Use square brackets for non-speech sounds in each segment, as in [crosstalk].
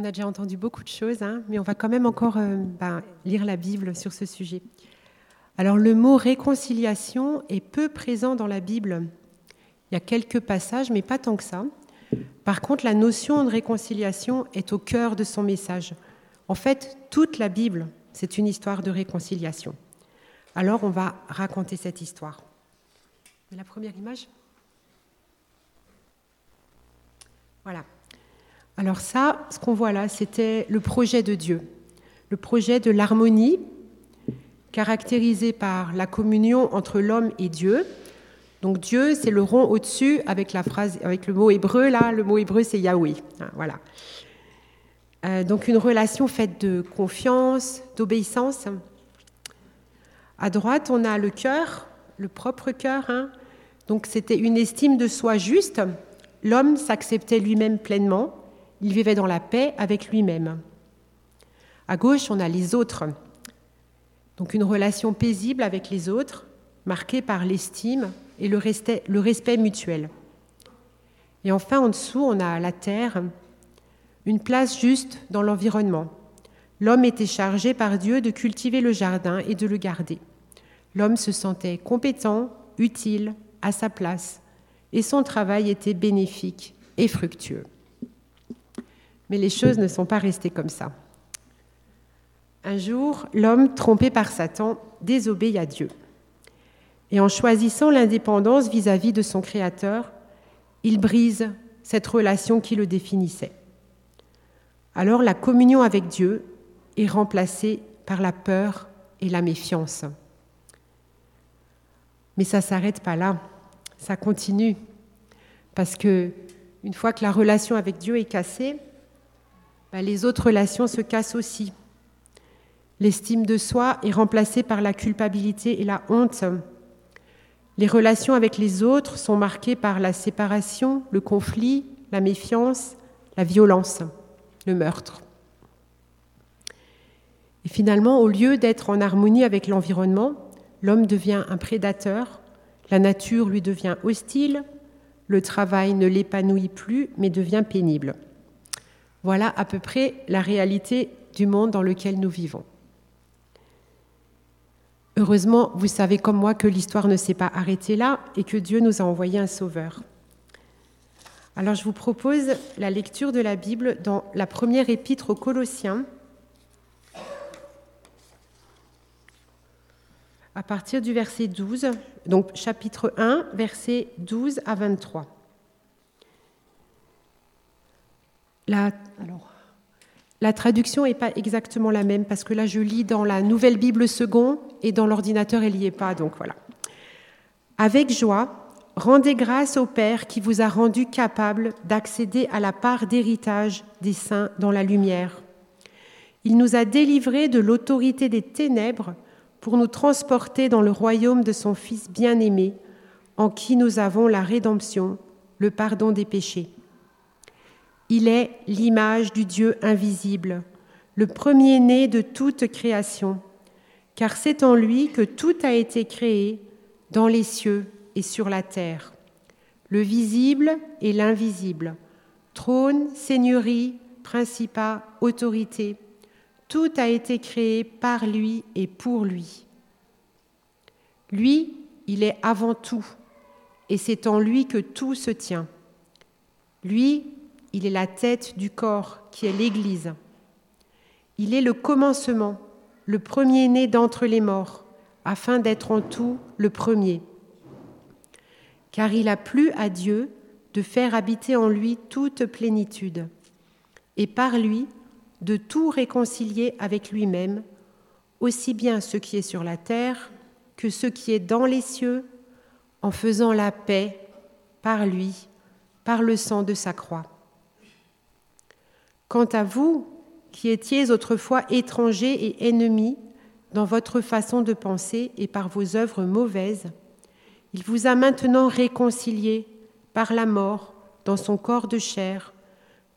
On a déjà entendu beaucoup de choses, hein, mais on va quand même encore euh, ben, lire la Bible sur ce sujet. Alors le mot réconciliation est peu présent dans la Bible. Il y a quelques passages, mais pas tant que ça. Par contre, la notion de réconciliation est au cœur de son message. En fait, toute la Bible, c'est une histoire de réconciliation. Alors on va raconter cette histoire. La première image Voilà. Alors ça, ce qu'on voit là, c'était le projet de Dieu, le projet de l'harmonie caractérisé par la communion entre l'homme et Dieu. Donc Dieu, c'est le rond au-dessus avec la phrase, avec le mot hébreu là. Le mot hébreu, c'est Yahweh. Hein, voilà. Euh, donc une relation faite de confiance, d'obéissance. À droite, on a le cœur, le propre cœur. Hein. Donc c'était une estime de soi juste. L'homme s'acceptait lui-même pleinement. Il vivait dans la paix avec lui-même. À gauche, on a les autres. Donc une relation paisible avec les autres, marquée par l'estime et le respect, le respect mutuel. Et enfin, en dessous, on a la terre, une place juste dans l'environnement. L'homme était chargé par Dieu de cultiver le jardin et de le garder. L'homme se sentait compétent, utile, à sa place, et son travail était bénéfique et fructueux. Mais les choses ne sont pas restées comme ça. Un jour, l'homme, trompé par Satan, désobéit à Dieu. Et en choisissant l'indépendance vis-à-vis de son Créateur, il brise cette relation qui le définissait. Alors la communion avec Dieu est remplacée par la peur et la méfiance. Mais ça ne s'arrête pas là, ça continue. Parce que une fois que la relation avec Dieu est cassée, bah, les autres relations se cassent aussi. L'estime de soi est remplacée par la culpabilité et la honte. Les relations avec les autres sont marquées par la séparation, le conflit, la méfiance, la violence, le meurtre. Et finalement, au lieu d'être en harmonie avec l'environnement, l'homme devient un prédateur, la nature lui devient hostile, le travail ne l'épanouit plus mais devient pénible. Voilà à peu près la réalité du monde dans lequel nous vivons. Heureusement, vous savez comme moi que l'histoire ne s'est pas arrêtée là et que Dieu nous a envoyé un sauveur. Alors je vous propose la lecture de la Bible dans la première épître aux Colossiens, à partir du verset 12, donc chapitre 1, versets 12 à 23. La, traduction n'est pas exactement la même parce que là, je lis dans la Nouvelle Bible second et dans l'ordinateur, elle n'y est pas. Donc voilà. Avec joie, rendez grâce au Père qui vous a rendu capable d'accéder à la part d'héritage des saints dans la lumière. Il nous a délivrés de l'autorité des ténèbres pour nous transporter dans le royaume de son Fils bien-aimé, en qui nous avons la rédemption, le pardon des péchés. Il est l'image du Dieu invisible, le premier-né de toute création, car c'est en lui que tout a été créé dans les cieux et sur la terre, le visible et l'invisible, trône, seigneurie, principat, autorité, tout a été créé par lui et pour lui. Lui, il est avant tout, et c'est en lui que tout se tient. Lui, il est la tête du corps qui est l'Église. Il est le commencement, le premier-né d'entre les morts, afin d'être en tout le premier. Car il a plu à Dieu de faire habiter en lui toute plénitude, et par lui de tout réconcilier avec lui-même, aussi bien ce qui est sur la terre que ce qui est dans les cieux, en faisant la paix par lui, par le sang de sa croix. Quant à vous, qui étiez autrefois étrangers et ennemis dans votre façon de penser et par vos œuvres mauvaises, il vous a maintenant réconciliés par la mort dans son corps de chair,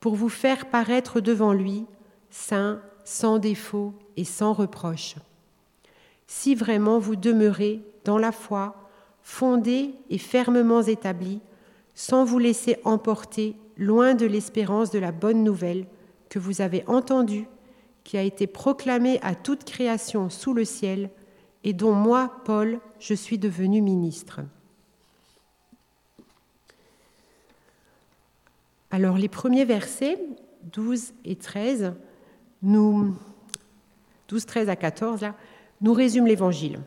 pour vous faire paraître devant lui, saint, sans défaut et sans reproche. Si vraiment vous demeurez dans la foi, fondés et fermement établis, sans vous laisser emporter loin de l'espérance de la bonne nouvelle, que vous avez entendu, qui a été proclamé à toute création sous le ciel, et dont moi, Paul, je suis devenu ministre. Alors les premiers versets, 12 et 13, nous, 12, 13 à 14, là, nous résument l'Évangile.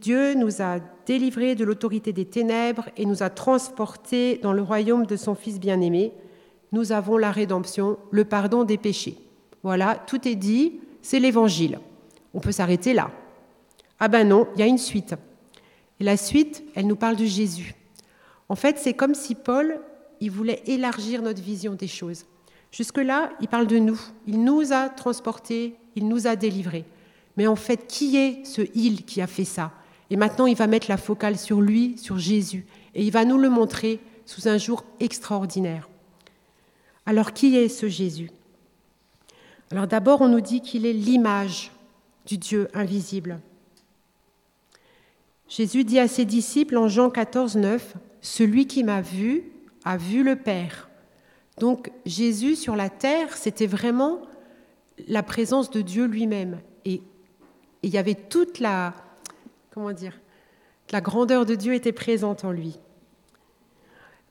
Dieu nous a délivrés de l'autorité des ténèbres et nous a transportés dans le royaume de son Fils bien-aimé. Nous avons la rédemption, le pardon des péchés. Voilà, tout est dit, c'est l'Évangile. On peut s'arrêter là. Ah ben non, il y a une suite. Et la suite, elle nous parle de Jésus. En fait, c'est comme si Paul, il voulait élargir notre vision des choses. Jusque-là, il parle de nous. Il nous a transportés, il nous a délivrés. Mais en fait, qui est ce il qui a fait ça? Et maintenant, il va mettre la focale sur lui, sur Jésus. Et il va nous le montrer sous un jour extraordinaire. Alors, qui est ce Jésus? Alors d'abord, on nous dit qu'il est l'image du Dieu invisible. Jésus dit à ses disciples en Jean 14, 9, Celui qui m'a vu a vu le Père. Donc Jésus sur la terre, c'était vraiment la présence de Dieu lui-même. Et il y avait toute la, comment dire, la grandeur de Dieu était présente en lui.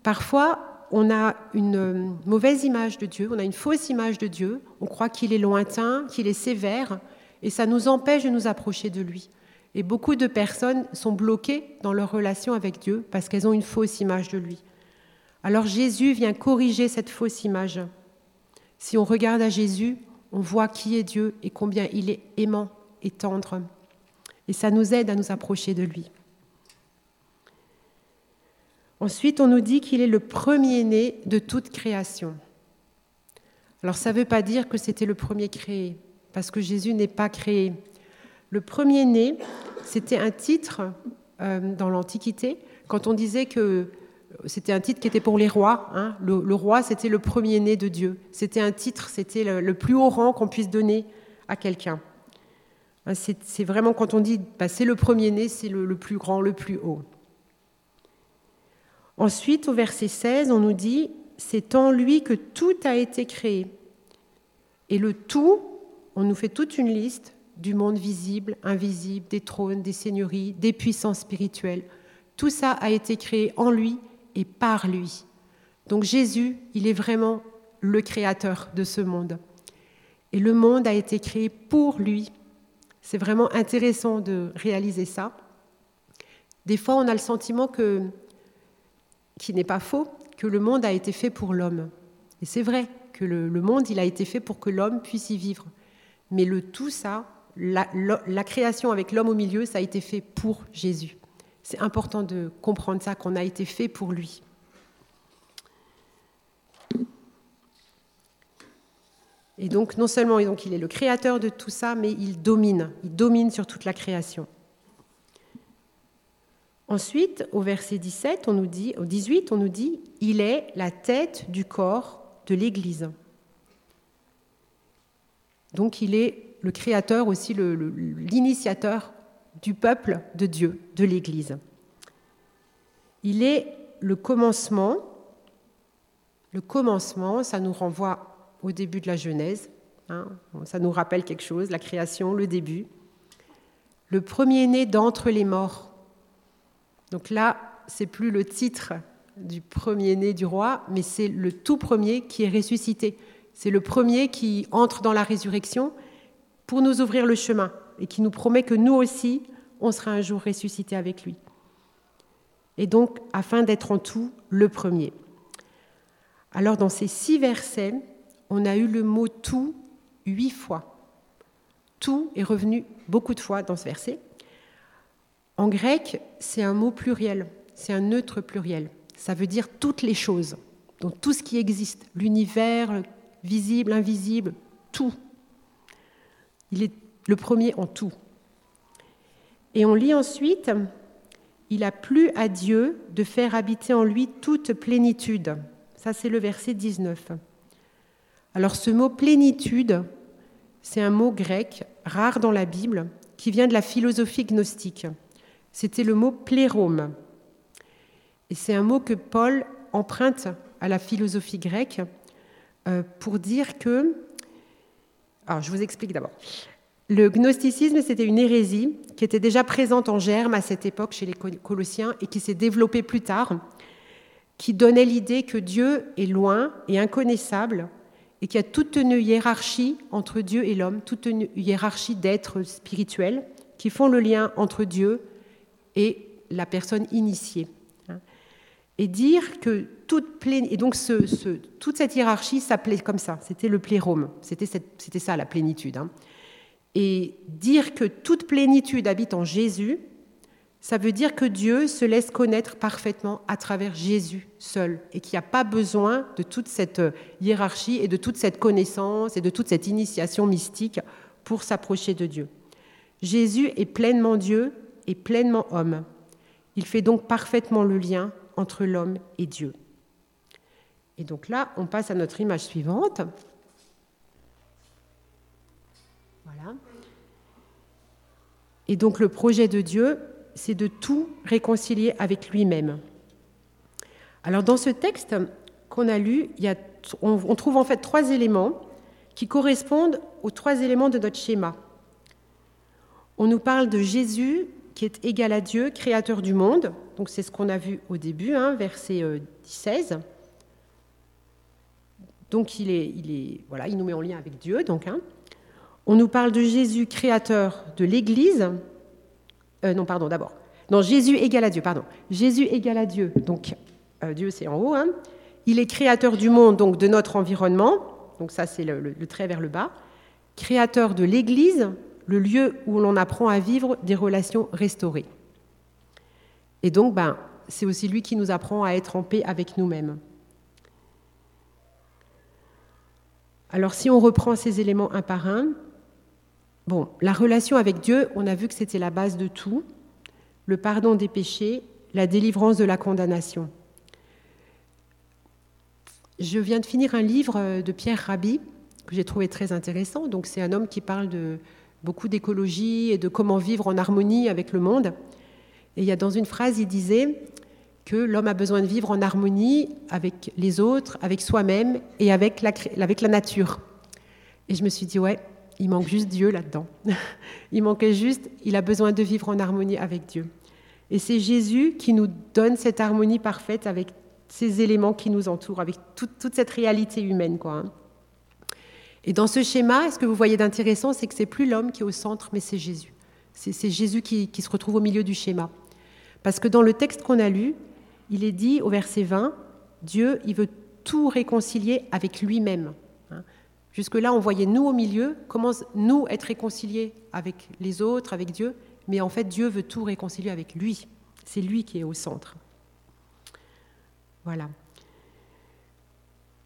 Parfois, on a une mauvaise image de Dieu, on a une fausse image de Dieu, on croit qu'il est lointain, qu'il est sévère, et ça nous empêche de nous approcher de lui. Et beaucoup de personnes sont bloquées dans leur relation avec Dieu parce qu'elles ont une fausse image de lui. Alors Jésus vient corriger cette fausse image. Si on regarde à Jésus, on voit qui est Dieu et combien il est aimant et tendre. Et ça nous aide à nous approcher de lui. Ensuite, on nous dit qu'il est le premier-né de toute création. Alors ça ne veut pas dire que c'était le premier créé, parce que Jésus n'est pas créé. Le premier-né, c'était un titre euh, dans l'Antiquité, quand on disait que c'était un titre qui était pour les rois. Hein. Le, roi, c'était le premier-né de Dieu. C'était un titre, c'était le, plus haut rang qu'on puisse donner à quelqu'un. Hein, c'est vraiment quand on dit bah, c'est le premier-né, c'est le, le plus grand, le plus haut. Ensuite, au verset 16, on nous dit c'est en lui que tout a été créé. Et le tout, on nous fait toute une liste du monde visible, invisible, des trônes, des seigneuries, des puissances spirituelles. Tout ça a été créé en lui et par lui. Donc Jésus, il est vraiment le créateur de ce monde. Et le monde a été créé pour lui. C'est vraiment intéressant de réaliser ça. Des fois, on a le sentiment que, qui n'est pas faux, que le monde a été fait pour l'homme. Et c'est vrai que le, monde, il a été fait pour que l'homme puisse y vivre. Mais le tout ça, la création avec l'homme au milieu, ça a été fait pour Jésus. C'est important de comprendre ça, qu'on a été fait pour lui. Et donc, non seulement donc, il est le créateur de tout ça, mais il domine, il domine sur toute la création. Ensuite, au verset 17, on nous dit, au 18, on nous dit, il est la tête du corps de l'Église. Donc, il est le créateur aussi, l'initiateur du peuple de Dieu, de l'Église. Il est le commencement. Le commencement, ça nous renvoie au début de la Genèse. Hein. ça nous rappelle quelque chose, la création, le début. Le premier-né d'entre les morts. Donc là, c'est plus le titre du premier-né du roi, mais c'est le tout premier qui est ressuscité. C'est le premier qui entre dans la résurrection pour nous ouvrir le chemin et qui nous promet que nous aussi, on sera un jour ressuscité avec lui. Et donc, afin d'être en tout le premier. Alors, dans ces six versets, on a eu le mot tout huit fois. Tout est revenu beaucoup de fois dans ce verset. En grec, c'est un mot pluriel, c'est un neutre pluriel. Ça veut dire toutes les choses, donc tout ce qui existe, l'univers, visible, invisible, tout. Il est le premier en tout. Et on lit ensuite, il a plu à Dieu de faire habiter en lui toute plénitude. Ça, c'est le verset 19. Alors ce mot plénitude, c'est un mot grec rare dans la Bible qui vient de la philosophie gnostique. C'était le mot plérome. Et c'est un mot que Paul emprunte à la philosophie grecque euh, pour dire que... Alors, je vous explique d'abord. Le gnosticisme, c'était une hérésie qui était déjà présente en germe à cette époque chez les Colossiens et qui s'est développée plus tard, qui donnait l'idée que Dieu est loin et inconnaissable et qu'il y a toute une hiérarchie entre Dieu et l'homme, toute une hiérarchie d'êtres spirituels qui font le lien entre Dieu et la personne initiée. Et dire que toute et donc toute cette hiérarchie s'appelait comme ça, c'était le plérome, c'était ça la plénitude. Hein. Et dire que toute plénitude habite en Jésus, ça veut dire que Dieu se laisse connaître parfaitement à travers Jésus seul et qu'il n'y a pas besoin de toute cette hiérarchie et de toute cette connaissance et de toute cette initiation mystique pour s'approcher de Dieu. Jésus est pleinement Dieu et pleinement homme. Il fait donc parfaitement le lien entre l'homme et Dieu. Et donc là, on passe à notre image suivante. Voilà. Et donc le projet de Dieu, c'est de tout réconcilier avec lui-même. Alors dans ce texte qu'on a lu, on, trouve en fait trois éléments qui correspondent aux trois éléments de notre schéma. On nous parle de Jésus qui est égal à Dieu, créateur du monde. Donc c'est ce qu'on a vu au début, hein, verset 16. Euh, donc il, est, il, est, voilà, il nous met en lien avec Dieu. Donc, hein. On nous parle de Jésus, créateur de l'Église. Euh, non, pardon, d'abord. Non, Jésus égal à Dieu, pardon. Jésus égal à Dieu. Donc, euh, Dieu, c'est en haut. Hein. Il est créateur du monde, donc de notre environnement. Donc, ça, c'est le, trait vers le bas. Créateur de l'Église, le lieu où l'on apprend à vivre des relations restaurées. Et donc, ben, c'est aussi lui qui nous apprend à être en paix avec nous-mêmes. Alors, si on reprend ces éléments un par un, Bon, la relation avec Dieu, on a vu que c'était la base de tout, le pardon des péchés, la délivrance de la condamnation. Je viens de finir un livre euh, de Pierre Rabhi que j'ai trouvé très intéressant. Donc c'est un homme qui parle de beaucoup d'écologie et de comment vivre en harmonie avec le monde. Et il y a dans une phrase, il disait que l'homme a besoin de vivre en harmonie avec les autres, avec soi-même et avec la, nature. Et je me suis dit, ouais, il manque juste Dieu là-dedans. [laughs] il manquait juste, il a besoin de vivre en harmonie avec Dieu. Et c'est Jésus qui nous donne cette harmonie parfaite avec ces éléments qui nous entourent, avec toute, cette réalité humaine. Quoi. Hein. Et dans ce schéma, ce que vous voyez d'intéressant, c'est que c'est plus l'homme qui est au centre, mais c'est Jésus. C'est Jésus qui, qui se retrouve au milieu du schéma. Parce que dans le texte qu'on a lu, il est dit au verset 20, Dieu, il veut tout réconcilier avec lui-même. Jusque-là, on voyait nous au milieu, comment nous être réconciliés avec les autres, avec Dieu, mais en fait, Dieu veut tout réconcilier avec lui. C'est lui qui est au centre. Voilà.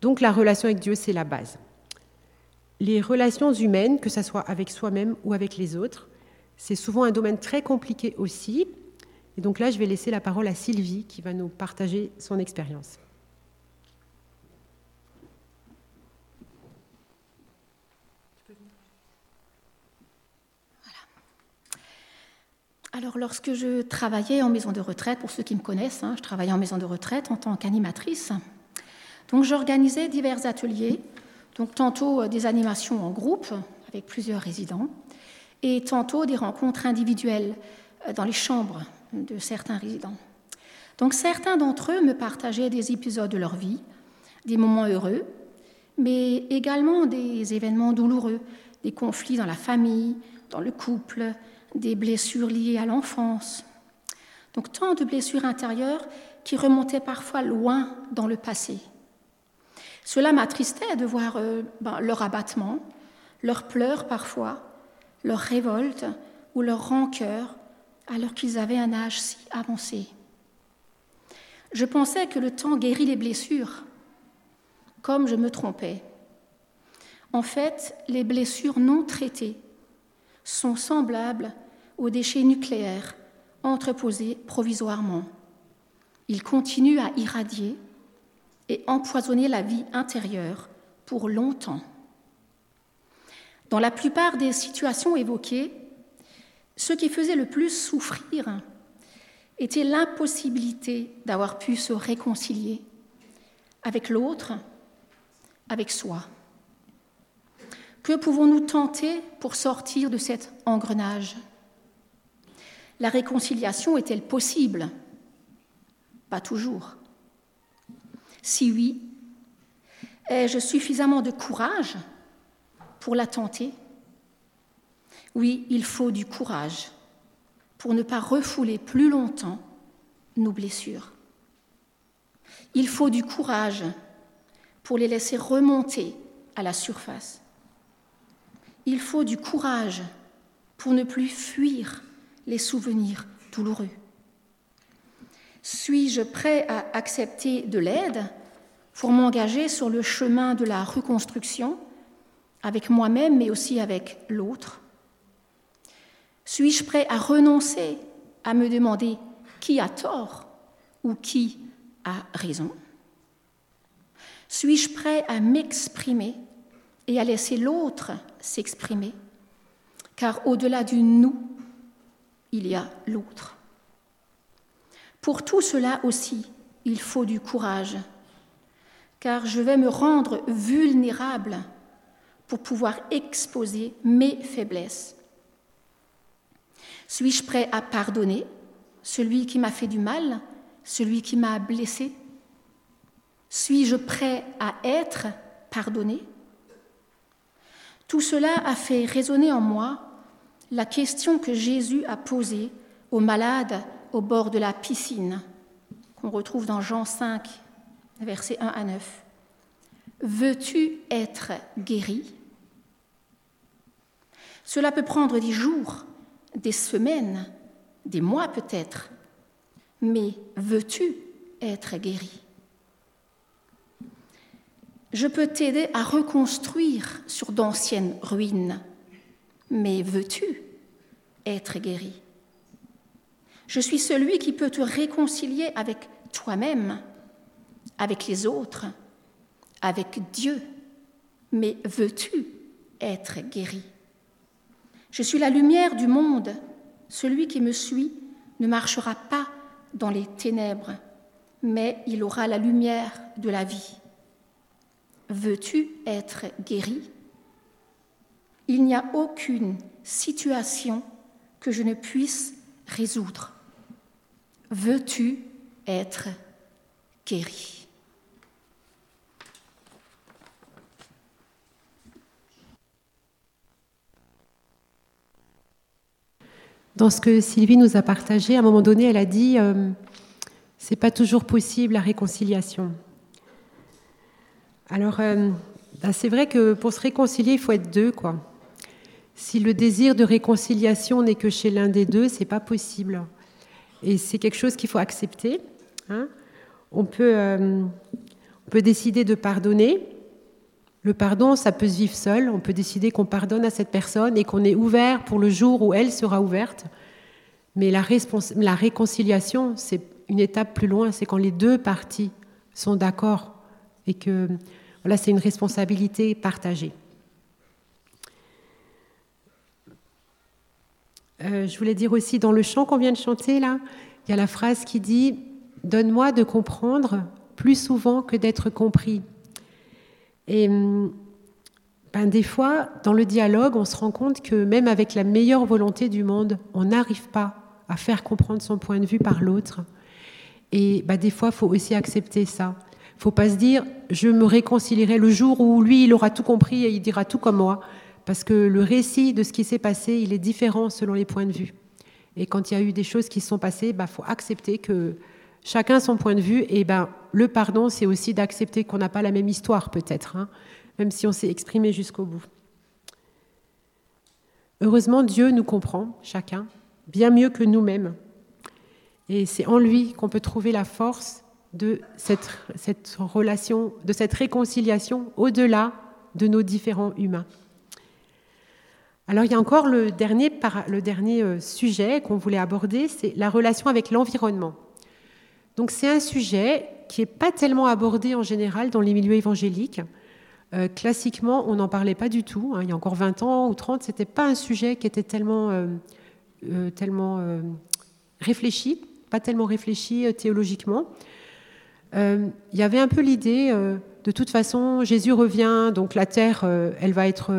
Donc la relation avec Dieu, c'est la base. Les relations humaines, que ce soit avec soi-même ou avec les autres, c'est souvent un domaine très compliqué aussi. Et donc là, je vais laisser la parole à Sylvie qui va nous partager son expérience. Alors, lorsque je travaillais en maison de retraite, pour ceux qui me connaissent, hein, je travaillais en maison de retraite en tant qu'animatrice. Donc, j'organisais divers ateliers, donc tantôt euh, des animations en groupe avec plusieurs résidents, et tantôt des rencontres individuelles euh, dans les chambres de certains résidents. Donc, certains d'entre eux me partageaient des épisodes de leur vie, des moments heureux, mais également des événements douloureux, des conflits dans la famille, dans le couple, des blessures liées à l'enfance. Donc tant de blessures intérieures qui remontaient parfois loin dans le passé. Cela m'attristait de voir euh, ben, leur abattement, leurs pleurs parfois, leur révolte ou leur rancœur alors qu'ils avaient un âge si avancé. Je pensais que le temps guérit les blessures, comme je me trompais. En fait, les blessures non traitées sont semblables aux déchets nucléaires entreposés provisoirement. Ils continuent à irradier et empoisonner la vie intérieure pour longtemps. Dans la plupart des situations évoquées, ce qui faisait le plus souffrir était l'impossibilité d'avoir pu se réconcilier avec l'autre, avec soi. Que pouvons-nous tenter pour sortir de cet engrenage? La réconciliation est-elle possible? Pas toujours. Si oui, ai-je suffisamment de courage pour la tenter? Oui, il faut du courage pour ne pas refouler plus longtemps nos blessures. Il faut du courage pour les laisser remonter à la surface. Il faut du courage pour ne plus fuir les souvenirs douloureux. Suis-je prêt à accepter de l'aide pour m'engager sur le chemin de la reconstruction avec moi-même mais aussi avec l'autre? Suis-je prêt à renoncer à me demander qui a tort ou qui a raison? Suis-je prêt à m'exprimer et à laisser l'autre s'exprimer? Car au-delà du nous, il y a l'autre. Pour tout cela aussi, il faut du courage, car je vais me rendre vulnérable pour pouvoir exposer mes faiblesses. Suis-je prêt à pardonner celui qui m'a fait du mal, celui qui m'a blessé? Suis-je prêt à être pardonné? Tout cela a fait résonner en moi la question que Jésus a posée aux malades au bord de la piscine, qu'on retrouve dans Jean 5, versets 1 à 9. Veux-tu être guéri? Cela peut prendre des jours, des semaines, des mois peut-être, mais veux-tu être guéri? Je peux t'aider à reconstruire sur d'anciennes ruines, mais veux-tu être guéri? Je suis celui qui peut te réconcilier avec toi-même, avec les autres, avec Dieu, mais veux-tu être guéri? Je suis la lumière du monde celui qui me suit ne marchera pas dans les ténèbres, mais il aura la lumière de la vie. Veux-tu être guéri? Il n'y a aucune situation que je ne puisse résoudre. Veux-tu être guéri? Dans ce que Sylvie nous a partagé, à un moment donné, elle a dit euh, c'est pas toujours possible la réconciliation. Alors, euh, bah, c'est vrai que pour se réconcilier, il faut être deux, quoi. Si le désir de réconciliation n'est que chez l'un des deux, c'est pas possible. Et c'est quelque chose qu'il faut accepter. Hein. On, peut, euh, on peut décider de pardonner, le pardon, ça peut se vivre seul. On peut décider qu'on pardonne à cette personne et qu'on est ouvert pour le jour où elle sera ouverte. Mais la, la réconciliation, c'est une étape plus loin. C'est quand les deux parties sont d'accord et que voilà, c'est une responsabilité partagée. Euh, je voulais dire aussi dans le chant qu'on vient de chanter là, il y a la phrase qui dit Donne-moi de comprendre plus souvent que d'être compris. Et ben, des fois, dans le dialogue, on se rend compte que même avec la meilleure volonté du monde, on n'arrive pas à faire comprendre son point de vue par l'autre. Et ben, des fois, il faut aussi accepter ça. Il ne faut pas se dire, je me réconcilierai le jour où lui, il aura tout compris et il dira tout comme moi. Parce que le récit de ce qui s'est passé, il est différent selon les points de vue. Et quand il y a eu des choses qui se sont passées, il ben, faut accepter que chacun son point de vue. Et ben, le pardon, c'est aussi d'accepter qu'on n'a pas la même histoire, peut-être, hein, même si on s'est exprimé jusqu'au bout. Heureusement, Dieu nous comprend, chacun, bien mieux que nous-mêmes. Et c'est en lui qu'on peut trouver la force de cette relation, de cette réconciliation au-delà de nos différents humains. Alors il y a encore le dernier, le dernier euh, sujet qu'on voulait aborder, c'est la relation avec l'environnement. Donc c'est un sujet qui n'est pas tellement abordé en général dans les milieux évangéliques. Euh, classiquement, on n'en parlait pas du tout. Hein. Il y a encore 20 ans ou 30, ce n'était pas un sujet qui était tellement, euh, tellement réfléchi, pas tellement réfléchi théologiquement. il y avait un peu l'idée de toute façon, Jésus revient, donc la terre, elle va être,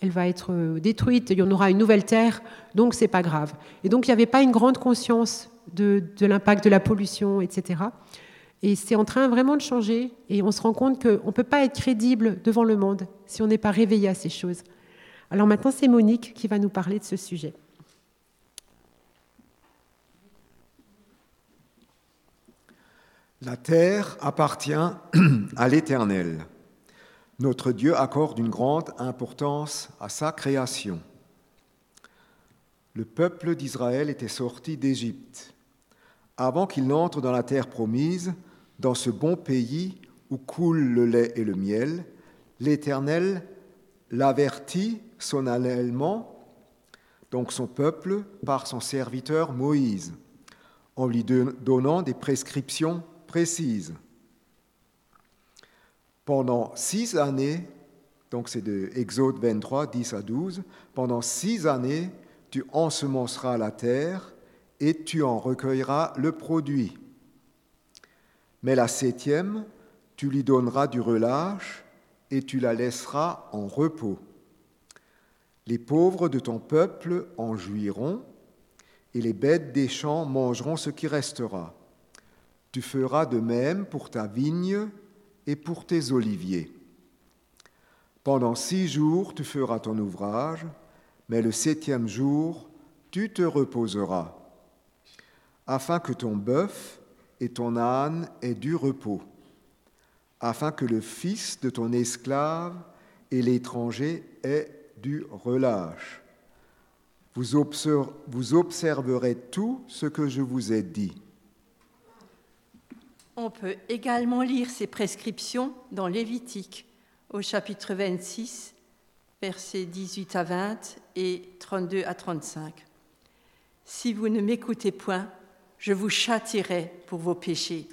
elle va être euh, détruite, il y en aura une nouvelle terre, donc c'est pas grave. Et donc il n'y avait pas une grande conscience de, de l'impact de la pollution, etc. Et c'est en train vraiment de changer, et on se rend compte qu'on ne peut pas être crédible devant le monde si on n'est pas réveillé à ces choses. Alors maintenant, c'est Monique qui va nous parler de ce sujet. La terre appartient [clears throat] à l'Éternel. Notre Dieu accorde une grande importance à sa création. Le peuple d'Israël était sorti d'Égypte. Avant qu'il n'entre dans la terre promise, dans ce bon pays où coule le lait et le miel, l'Éternel l'avertit solennellement, donc son peuple, par son serviteur Moïse, en lui donnant des prescriptions précise. Pendant six années, donc c'est de Exode 23, 10 à 12, pendant six années, tu ensemenceras la terre et tu en recueilleras le produit. Mais la septième, tu lui donneras du relâche et tu la laisseras en repos. Les pauvres de ton peuple en jouiront, et les bêtes des champs mangeront ce qui restera. Tu feras de même pour ta vigne et pour tes oliviers. Pendant six jours tu feras ton ouvrage, mais le septième jour tu te reposeras, afin que ton bœuf et ton âne aient du repos, afin que le fils de ton esclave et l'étranger aient du relâche. Vous, observerez tout ce que je vous ai dit on peut également lire ces prescriptions dans Lévitique, au chapitre 26, versets 18 à 20 et 32 à 35. Si vous ne m'écoutez point, je vous châtirai pour vos péchés.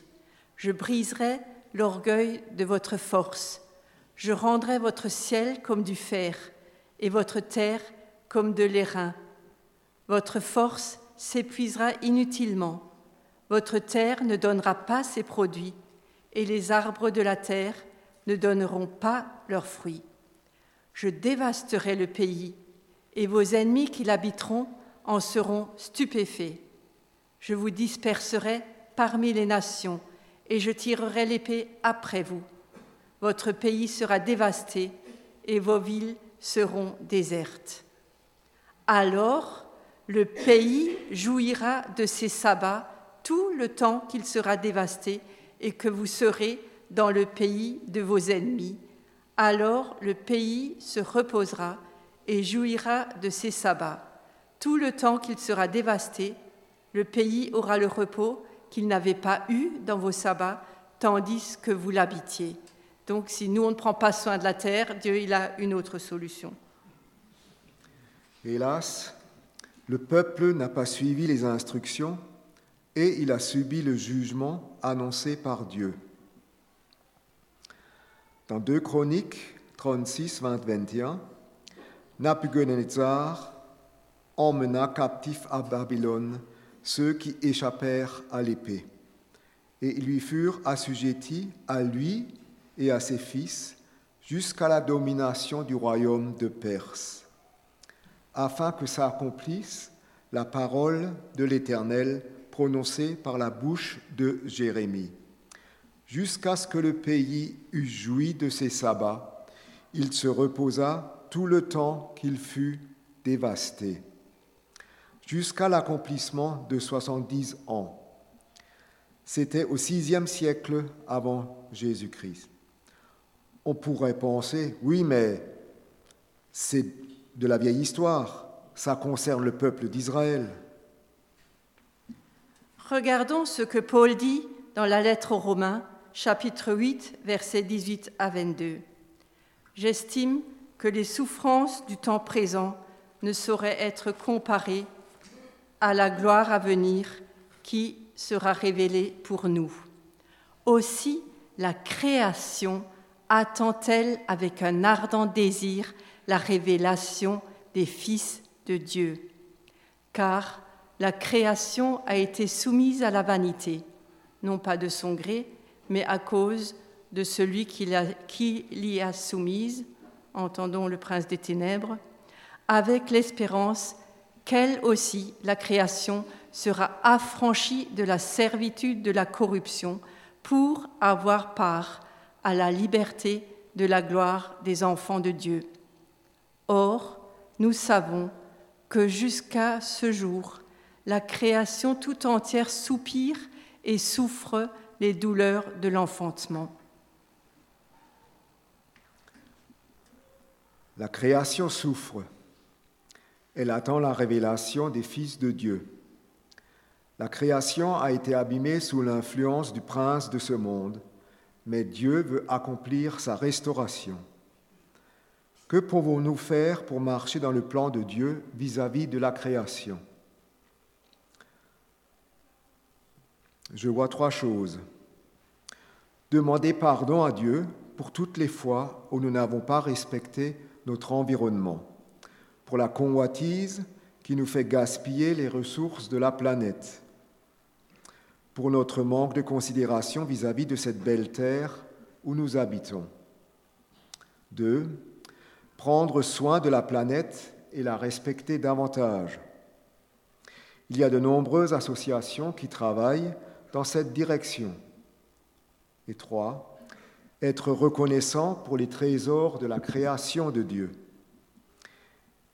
Je briserai l'orgueil de votre force. Je rendrai votre ciel comme du fer et votre terre comme de l'airain. Votre force s'épuisera inutilement votre terre ne donnera pas ses produits, et les arbres de la terre ne donneront pas leurs fruits. Je dévasterai le pays, et vos ennemis qui l'habiteront en seront stupéfaits. Je vous disperserai parmi les nations, et je tirerai l'épée après vous. Votre pays sera dévasté, et vos villes seront désertes. Alors le pays jouira de ses sabbats tout le temps qu'il sera dévasté et que vous serez dans le pays de vos ennemis. Alors le pays se reposera et jouira de ses sabbats. Tout le temps qu'il sera dévasté, le pays aura le repos qu'il n'avait pas eu dans vos sabbats, tandis que vous l'habitiez. Donc si nous, on ne prend pas soin de la terre, Dieu, il a une autre solution. Hélas, le peuple n'a pas suivi les instructions et il a subi le jugement annoncé par Dieu. Dans 2 Chroniques 36, 20, 21, Nabucodonosor emmena captifs à Babylone ceux qui échappèrent à l'épée, et ils lui furent assujettis à lui et à ses fils jusqu'à la domination du royaume de Perse, afin que s'accomplisse la parole de l'Éternel prononcé par la bouche de Jérémie. Jusqu'à ce que le pays eût joui de ses sabbats, il se reposa tout le temps qu'il fut dévasté, jusqu'à l'accomplissement de 70 ans. C'était au sixième siècle avant Jésus-Christ. On pourrait penser, oui, mais c'est de la vieille histoire, ça concerne le peuple d'Israël. Regardons ce que Paul dit dans la lettre aux Romains, chapitre 8, versets 18 à 22. J'estime que les souffrances du temps présent ne sauraient être comparées à la gloire à venir qui sera révélée pour nous. Aussi, la création attend-elle avec un ardent désir la révélation des fils de Dieu. Car la création a été soumise à la vanité, non pas de son gré, mais à cause de celui qui, l'y a soumise, entendons le prince des ténèbres, avec l'espérance qu'elle aussi, la création, sera affranchie de la servitude de la corruption pour avoir part à la liberté de la gloire des enfants de Dieu. Or, nous savons que jusqu'à ce jour, la création tout entière soupire et souffre les douleurs de l'enfantement. La création souffre. Elle attend la révélation des fils de Dieu. La création a été abîmée sous l'influence du prince de ce monde, mais Dieu veut accomplir sa restauration. Que pouvons-nous faire pour marcher dans le plan de Dieu vis-à-vis de la création? Je vois trois choses. Demander pardon à Dieu pour toutes les fois où nous n'avons pas respecté notre environnement, pour la convoitise qui nous fait gaspiller les ressources de la planète, pour notre manque de considération vis-à-vis de cette belle terre où nous habitons. Deux, prendre soin de la planète et la respecter davantage. Il y a de nombreuses associations qui travaillent dans cette direction. Et trois, être reconnaissant pour les trésors de la création de Dieu.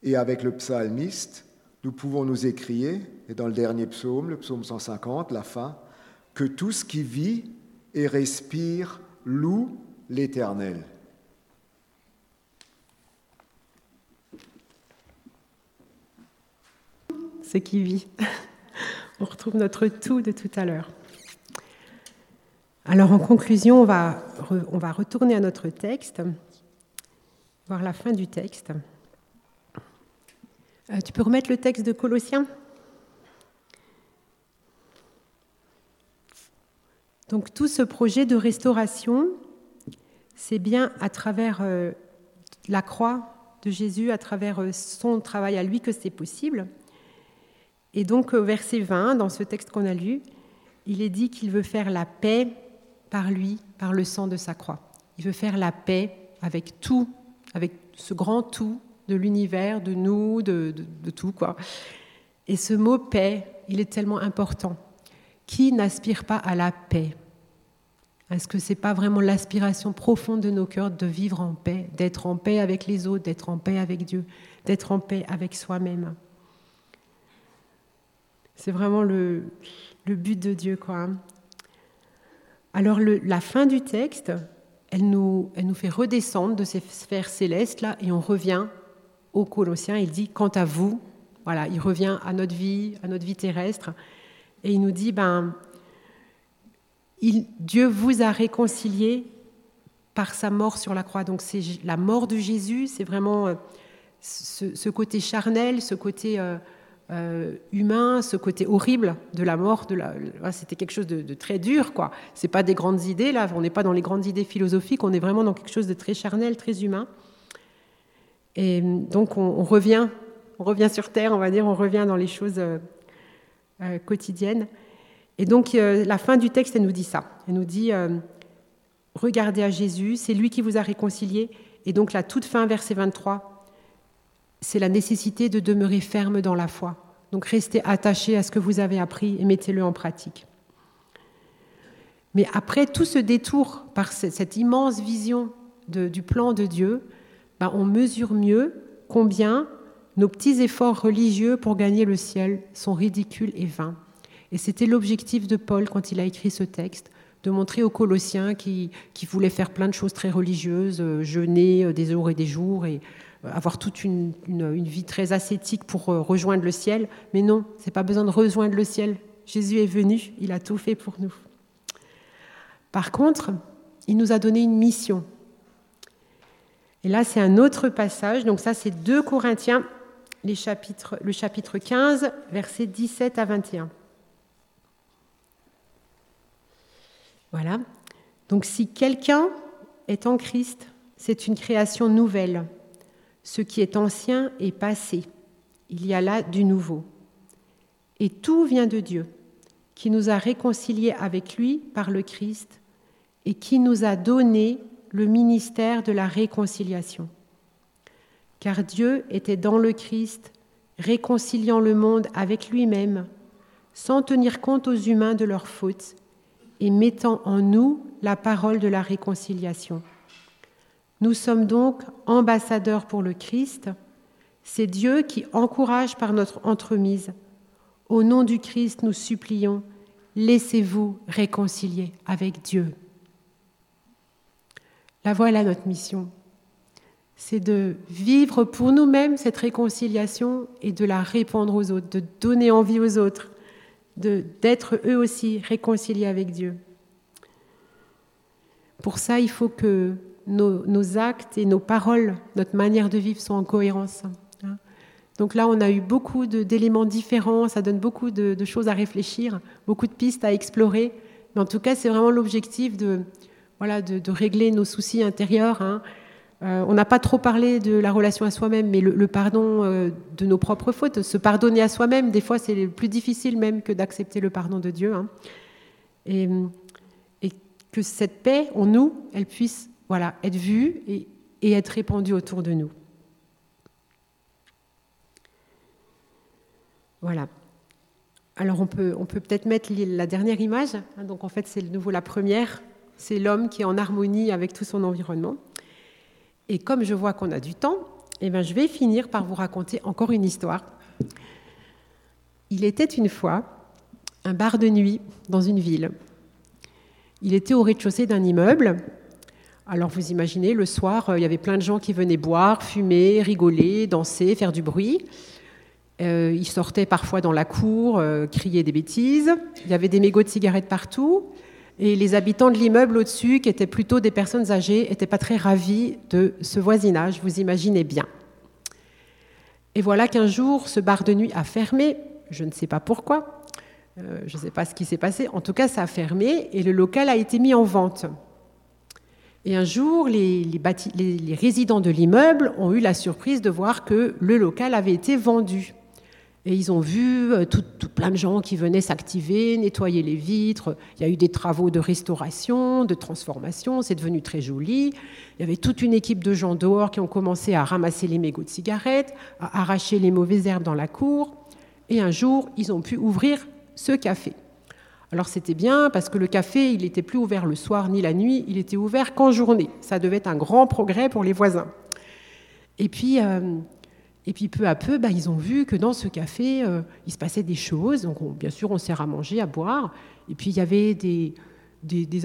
Et avec le psalmiste, nous pouvons nous écrier, et dans le dernier psaume, le psaume 150, la fin, que tout ce qui vit et respire loue l'Éternel. Ce qui vit. [laughs] On retrouve notre tout de tout à l'heure. Alors en conclusion, on va, retourner à notre texte, voir la fin du texte. Euh, tu peux remettre le texte de Colossiens? Donc tout ce projet de restauration, c'est bien à travers euh, la croix de Jésus, à travers euh, son travail à lui que c'est possible. Et donc au verset 20, dans ce texte qu'on a lu, il est dit qu'il veut faire la paix par lui, par le sang de sa croix. Il veut faire la paix avec tout, avec ce grand tout de l'univers, de nous, de, tout. quoi. Et ce mot paix, il est tellement important. Qui n'aspire pas à la paix? Est-ce que ce n'est pas vraiment l'aspiration profonde de nos cœurs de vivre en paix, d'être en paix avec les autres, d'être en paix avec Dieu, d'être en paix avec soi-même? C'est vraiment le, but de Dieu. quoi. Hein. Alors la fin du texte, elle nous, elle nous fait redescendre de ces sphères célestes là et on revient aux Colossiens. Il dit quant à vous, voilà, il revient à notre vie, à notre vie terrestre et il nous dit ben Dieu vous a réconcilié par sa mort sur la croix. Donc c'est la mort de Jésus, c'est vraiment euh, ce, côté charnel, ce côté euh, euh, humain, ce côté horrible de la mort. C'était quelque chose de, très dur, quoi. C'est pas des grandes idées là. On n'est pas dans les grandes idées philosophiques. On est vraiment dans quelque chose de très charnel, très humain. Et donc on, revient, on revient sur terre, on va dire, on revient dans les choses euh, euh, quotidiennes. Et donc la fin du texte, elle nous dit ça. Elle nous dit regardez à Jésus, c'est lui qui vous a réconcilié. Et donc la toute fin, verset 23 c'est la nécessité de demeurer ferme dans la foi. Donc restez attaché à ce que vous avez appris et mettez-le en pratique. Mais après tout ce détour par cette immense vision du plan de Dieu, ben, on mesure mieux combien nos petits efforts religieux pour gagner le ciel sont ridicules et vains. Et c'était l'objectif de Paul quand il a écrit ce texte, de montrer aux Colossiens qui, voulaient faire plein de choses très religieuses, euh, jeûner euh, des jours et des jours, et avoir toute une, vie très ascétique pour euh, rejoindre le ciel. Mais non, c'est pas besoin de rejoindre le ciel. Jésus est venu, il a tout fait pour nous. Par contre, il nous a donné une mission. Et là, c'est un autre passage. Donc ça, c'est 2 Corinthiens, le chapitre 15, versets 17 à 21. Voilà. Donc si quelqu'un est en Christ, c'est une création nouvelle. Ce qui est ancien est passé. Il y a là du nouveau. Et tout vient de Dieu, qui nous a réconciliés avec lui par le Christ et qui nous a donné le ministère de la réconciliation. Car Dieu était dans le Christ, réconciliant le monde avec lui-même, sans tenir compte aux humains de leurs fautes, et mettant en nous la parole de la réconciliation. Nous sommes donc ambassadeurs pour le Christ. C'est Dieu qui encourage par notre entremise. Au nom du Christ, nous supplions, laissez-vous réconcilier avec Dieu. La voilà notre mission. C'est de vivre pour nous-mêmes cette réconciliation et de la répandre aux autres, de donner envie aux autres, d'être eux aussi réconciliés avec Dieu. Pour ça, il faut que nos, actes et nos paroles, notre manière de vivre soient en cohérence. Hein. Donc là, on a eu beaucoup d'éléments différents, ça donne beaucoup de, choses à réfléchir, beaucoup de pistes à explorer. Mais en tout cas, c'est vraiment l'objectif de, voilà, de, régler nos soucis intérieurs. Hein. Euh, on n'a pas trop parlé de la relation à soi-même, mais le, pardon euh, de nos propres fautes, se pardonner à soi-même, des fois, c'est plus difficile même que d'accepter le pardon de Dieu. Hein. Et, que cette paix en nous, elle puisse voilà, être vue et, être répandue autour de nous. Voilà. Alors on peut peut-être mettre la dernière image. Hein. donc en fait c'est de nouveau la première. C'est l'homme qui est en harmonie avec tout son environnement. Et comme je vois qu'on a du temps, eh ben je vais finir par vous raconter encore une histoire. Il était une fois un bar de nuit dans une ville. Il était au rez-de-chaussée d'un immeuble alors vous imaginez, le soir, euh, il y avait plein de gens qui venaient boire, fumer, rigoler, danser, faire du bruit. Euh, ils sortaient parfois dans la cour, euh, crier des bêtises. Il y avait des mégots de cigarettes partout. Et les habitants de l'immeuble au-dessus, qui étaient plutôt des personnes âgées, n'étaient pas très ravis de ce voisinage, vous imaginez bien. Et voilà qu'un jour, ce bar de nuit a fermé, je ne sais pas pourquoi, je ne sais pas ce qui s'est passé, en tout cas ça a fermé et le local a été mis en vente. Et un jour, les, résidents de l'immeuble ont eu la surprise de voir que le local avait été vendu. Et ils ont vu euh, tout, plein de gens qui venaient s'activer, nettoyer les vitres. Il y a eu des travaux de restauration, de transformation. C'est devenu très joli. Il y avait toute une équipe de gens dehors qui ont commencé à ramasser les mégots de cigarettes, à arracher les mauvaises herbes dans la cour. Et un jour, ils ont pu ouvrir ce café. Alors c'était bien parce que le café, il n'était plus ouvert le soir ni la nuit, il était ouvert qu'en journée. Ça devait être un grand progrès pour les voisins. Et puis, euh, et puis peu à peu, bah, ils ont vu que dans ce café, euh, il se passait des choses. Bien sûr, on sert à manger, à boire. Et puis il y avait des,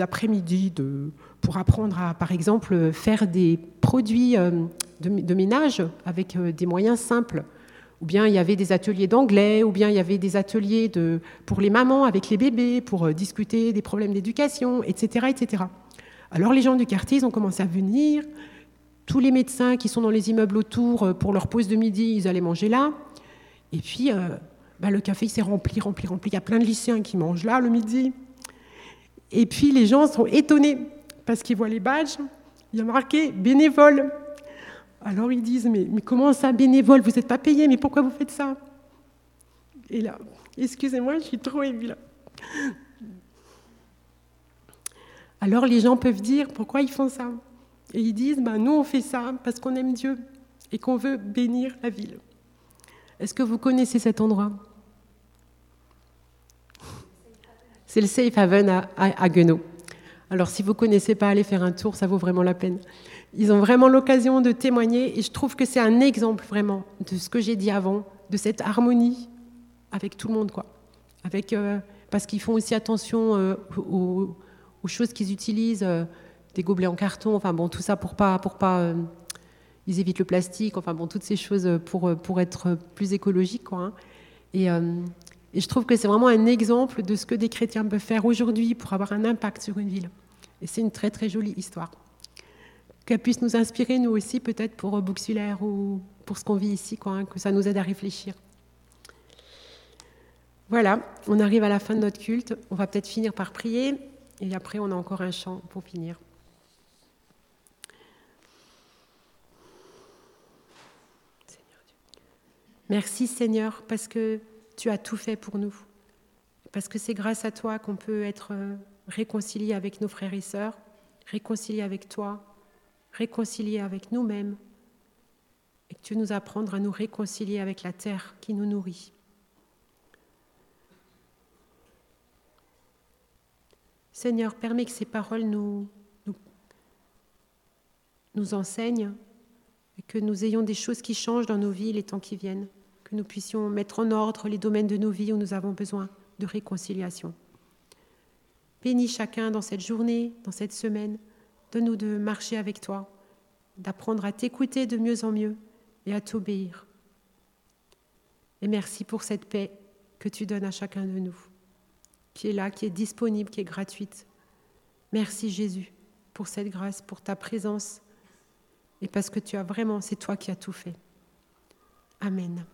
après-midi de, pour apprendre à, par exemple, faire des produits euh, de, ménage avec des moyens simples ou bien il y avait des ateliers d'anglais, ou bien il y avait des ateliers pour les mamans avec les bébés, pour euh, discuter des problèmes d'éducation, etc., etc. Alors les gens du quartier, ils ont commencé à venir. Tous les médecins qui sont dans les immeubles autour, euh, pour leur pause de midi, ils allaient manger là. Et puis, euh, bah, le café s'est rempli, rempli, rempli. Il y a plein de lycéens qui mangent là le midi. Et puis, les gens sont étonnés parce qu'ils voient les badges. Il y a marqué bénévole. Alors ils disent, mais, comment ça, bénévole, vous n'êtes pas payé, mais pourquoi vous faites ça? Et là, excusez-moi, je suis trop émue là. Alors les gens peuvent dire, pourquoi ils font ça? Et ils disent, ben, nous on fait ça parce qu'on aime Dieu et qu'on veut bénir la ville. Est-ce que vous connaissez cet endroit? C'est le Safe Haven à, à, Alors si vous ne connaissez pas, allez faire un tour, ça vaut vraiment la peine. Ils ont vraiment l'occasion de témoigner et je trouve que c'est un exemple vraiment de ce que j'ai dit avant, de cette harmonie avec tout le monde. Quoi. Avec, euh, parce qu'ils font aussi attention euh, aux, choses qu'ils utilisent, euh, des gobelets en carton, enfin bon, tout ça pour pas... Pour pas ils évitent le plastique, enfin bon, toutes ces choses pour, pour être plus écologiques. Quoi, hein. et, et je trouve que c'est vraiment un exemple de ce que des chrétiens peuvent faire aujourd'hui pour avoir un impact sur une ville. Et c'est une très très jolie histoire qu'elle puisse nous inspirer, nous aussi, peut-être pour Bouxulaire ou pour ce qu'on vit ici, quoi, hein, que ça nous aide à réfléchir. Voilà, on arrive à la fin de notre culte. On va peut-être finir par prier, et après, on a encore un chant pour finir. Merci Seigneur, parce que tu as tout fait pour nous, parce que c'est grâce à toi qu'on peut être réconcilié avec nos frères et sœurs réconciliés avec toi, réconciliés avec nous-mêmes, et que tu nous apprennes à nous réconcilier avec la terre qui nous nourrit. Seigneur, permets que ces paroles nous, nous, nous enseignent et que nous ayons des choses qui changent dans nos vies les temps qui viennent, que nous puissions mettre en ordre les domaines de nos vies où nous avons besoin de réconciliation. Bénis chacun dans cette journée, dans cette semaine. Donne-nous de marcher avec toi, d'apprendre à t'écouter de mieux en mieux et à t'obéir. Et merci pour cette paix que tu donnes à chacun de nous qui est là, qui est disponible, qui est gratuite. Merci Jésus pour cette grâce, pour ta présence et parce que tu as vraiment, c'est toi qui as tout fait. Amen.